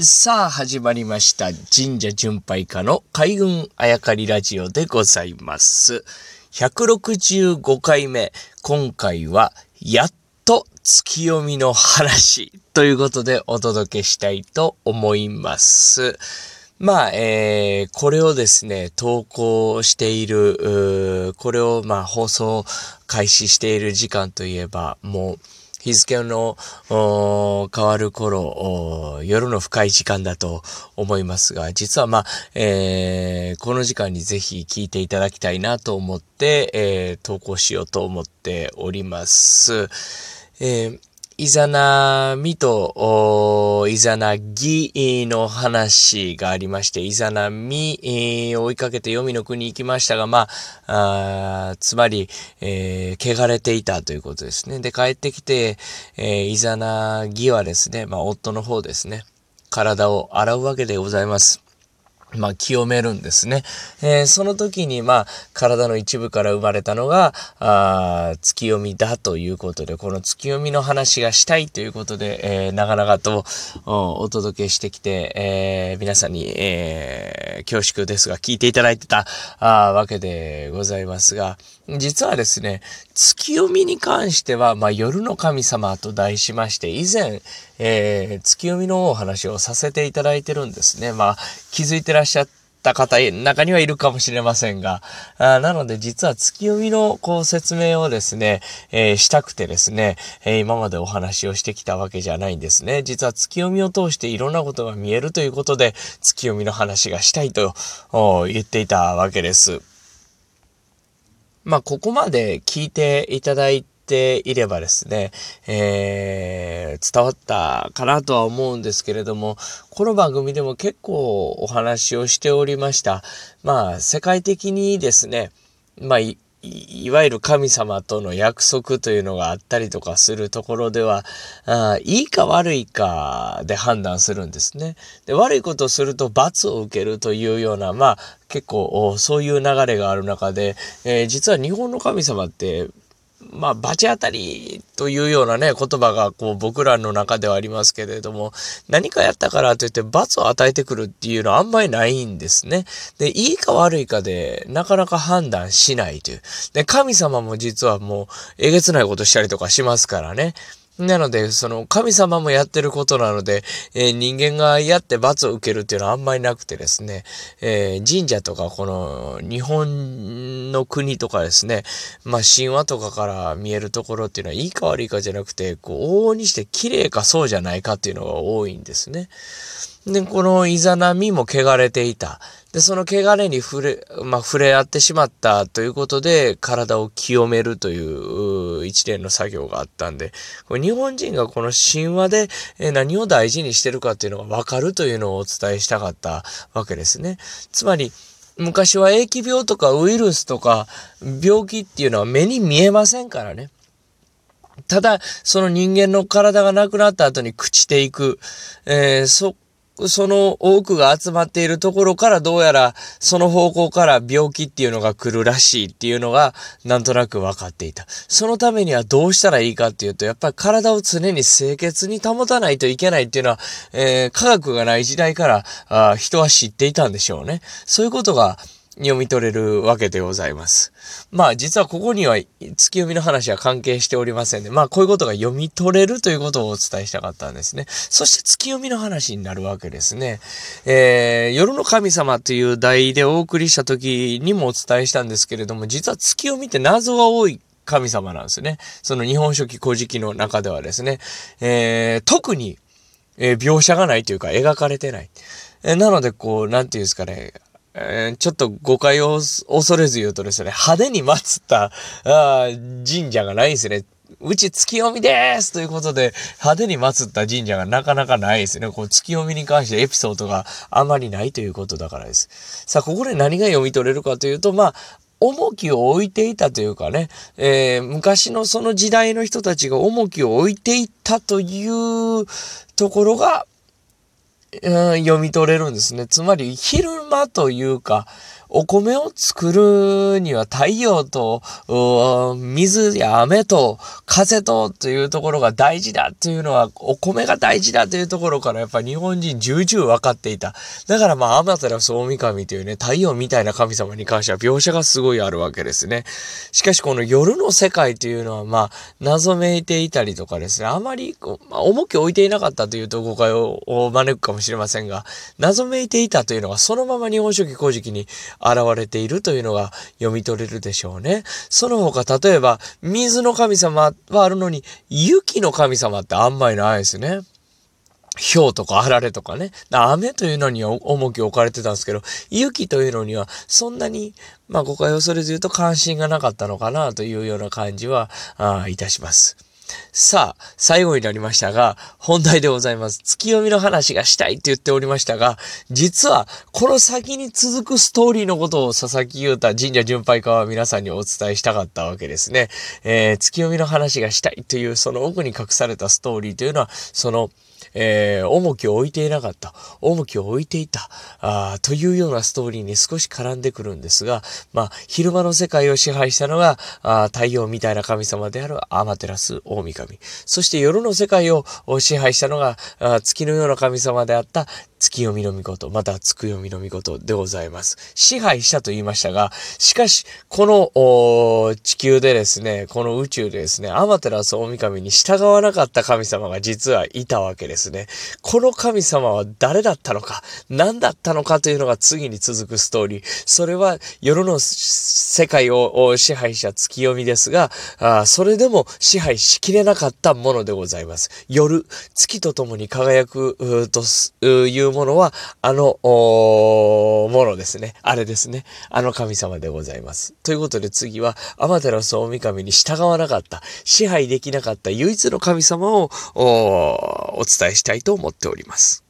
さあ、始まりました。神社巡拝家の海軍あやかりラジオでございます。165回目。今回は、やっと月読みの話ということでお届けしたいと思います。まあ、えー、これをですね、投稿している、これをまあ放送開始している時間といえば、もう、日付の変わる頃、夜の深い時間だと思いますが、実はまあ、えー、この時間にぜひ聞いていただきたいなと思って、えー、投稿しようと思っております。えーイザナミとイザナギの話がありまして、イザナミを追いかけて黄泉の国行きましたが、まあ、あつまり、えー、汚れていたということですね。で、帰ってきて、えー、イザナギはですね、まあ、夫の方ですね、体を洗うわけでございます。まあ、清めるんですね。えー、その時に、まあ、体の一部から生まれたのが、あ月読みだということで、この月読みの話がしたいということで、えー、長々とお届けしてきて、えー、皆さんに、え恐縮ですが、聞いていただいてたあわけでございますが、実はですね、月読みに関しては、まあ、夜の神様と題しまして、以前、えー、月読みのお話をさせていただいてるんですね。まあ、気づいてらっしゃった方、中にはいるかもしれませんが、あなので実は月読みのこう説明をですね、えー、したくてですね、えー、今までお話をしてきたわけじゃないんですね。実は月読みを通していろんなことが見えるということで、月読みの話がしたいと言っていたわけです。まあ、ここまで聞いていただいていればですね、えー、伝わったかなとは思うんですけれども、この番組でも結構お話をしておりました。まあ、世界的にですね、まあ、いわゆる神様との約束というのがあったりとかするところでは、あいいか悪いかで判断するんですね。で悪いことをすると罰を受けるというような、まあ結構そういう流れがある中で、えー、実は日本の神様ってまあ、罰当たりというようなね、言葉がこう僕らの中ではありますけれども、何かやったからといって罰を与えてくるっていうのはあんまりないんですね。で、いいか悪いかでなかなか判断しないという。で、神様も実はもうえげつないことしたりとかしますからね。なので、その神様もやってることなので、えー、人間がやって罰を受けるっていうのはあんまりなくてですね、えー、神社とかこの日本の国とかですね、まあ神話とかから見えるところっていうのはいいか悪いかじゃなくて、こう往々にして綺麗かそうじゃないかっていうのが多いんですね。で、このイザナミも汚れていた。で、その汚れに触れ、まあ、触れ合ってしまったということで、体を清めるという一連の作業があったんで、これ日本人がこの神話で何を大事にしてるかっていうのがわかるというのをお伝えしたかったわけですね。つまり、昔は疫病とかウイルスとか病気っていうのは目に見えませんからね。ただ、その人間の体がなくなった後に朽ちていく。えー、そその多くが集まっているところからどうやらその方向から病気っていうのが来るらしいっていうのがなんとなく分かっていた。そのためにはどうしたらいいかっていうと、やっぱり体を常に清潔に保たないといけないっていうのは、えー、科学がない時代からあ人は知っていたんでしょうね。そういうことが読み取れるわけでございます。まあ実はここには月読みの話は関係しておりませんで、まあこういうことが読み取れるということをお伝えしたかったんですね。そして月読みの話になるわけですね。えー、夜の神様という題でお送りした時にもお伝えしたんですけれども、実は月読みって謎が多い神様なんですね。その日本書紀古事記の中ではですね、えー、特に、えー、描写がないというか描かれてない。え、なので、こう、なんていうんですかね、えー、ちょっと誤解を恐れず言うとですね、派手に祀ったあ神社がないですね。うち月読みですということで、派手に祀った神社がなかなかないですね。こう月読みに関してエピソードがあまりないということだからです。さあ、ここで何が読み取れるかというと、まあ、重きを置いていたというかね、えー、昔のその時代の人たちが重きを置いていったというところが、読み取れるんですね。つまり、昼間というか、お米を作るには太陽と、水や雨と風とというところが大事だというのは、お米が大事だというところからやっぱ日本人重々分かっていた。だからまあ、アマテラス大神というね、太陽みたいな神様に関しては描写がすごいあるわけですね。しかしこの夜の世界というのはまあ、謎めいていたりとかですね、あまり、まあ、重きを置いていなかったというと誤解を招くかもしれませんが、謎めいていたというのがそのまま日本書紀古事記に現れているというのが読み取れるでしょうね。その他、例えば、水の神様はあるのに、雪の神様ってあんまりないですね。氷とかあられとかね。雨というのには重きを置かれてたんですけど、雪というのにはそんなに、まあ誤解をそれず言うと関心がなかったのかなというような感じは、あいたします。さあ、最後になりましたが、本題でございます。月読みの話がしたいって言っておりましたが、実は、この先に続くストーリーのことを佐々木優太神社巡拝家は皆さんにお伝えしたかったわけですね。えー、月読みの話がしたいという、その奥に隠されたストーリーというのは、その、えー、重きを置いていなかった、重きを置いていた、あというようなストーリーに少し絡んでくるんですが、まあ、昼間の世界を支配したのが、あ太陽みたいな神様であるアマテラス大神。そして夜の世界を支配したのが、あ月のような神様であった月読みの御事、また月読みの御事でございます。支配したと言いましたが、しかし、この地球でですね、この宇宙でですね、アマテラス大神に従わなかった神様が実はいたわけですね。この神様は誰だったのか、何だったのかというのが次に続くストーリー。それは夜の世界を支配した月読みですが、あそれでも支配しきれなかったものでございます。夜、月と共に輝くというものは、あの、ものですね。あれですね。あの神様でございます。ということで次は、アマテラス大神に従わなかった、支配できなかった唯一の神様をお伝えしたいと思っております。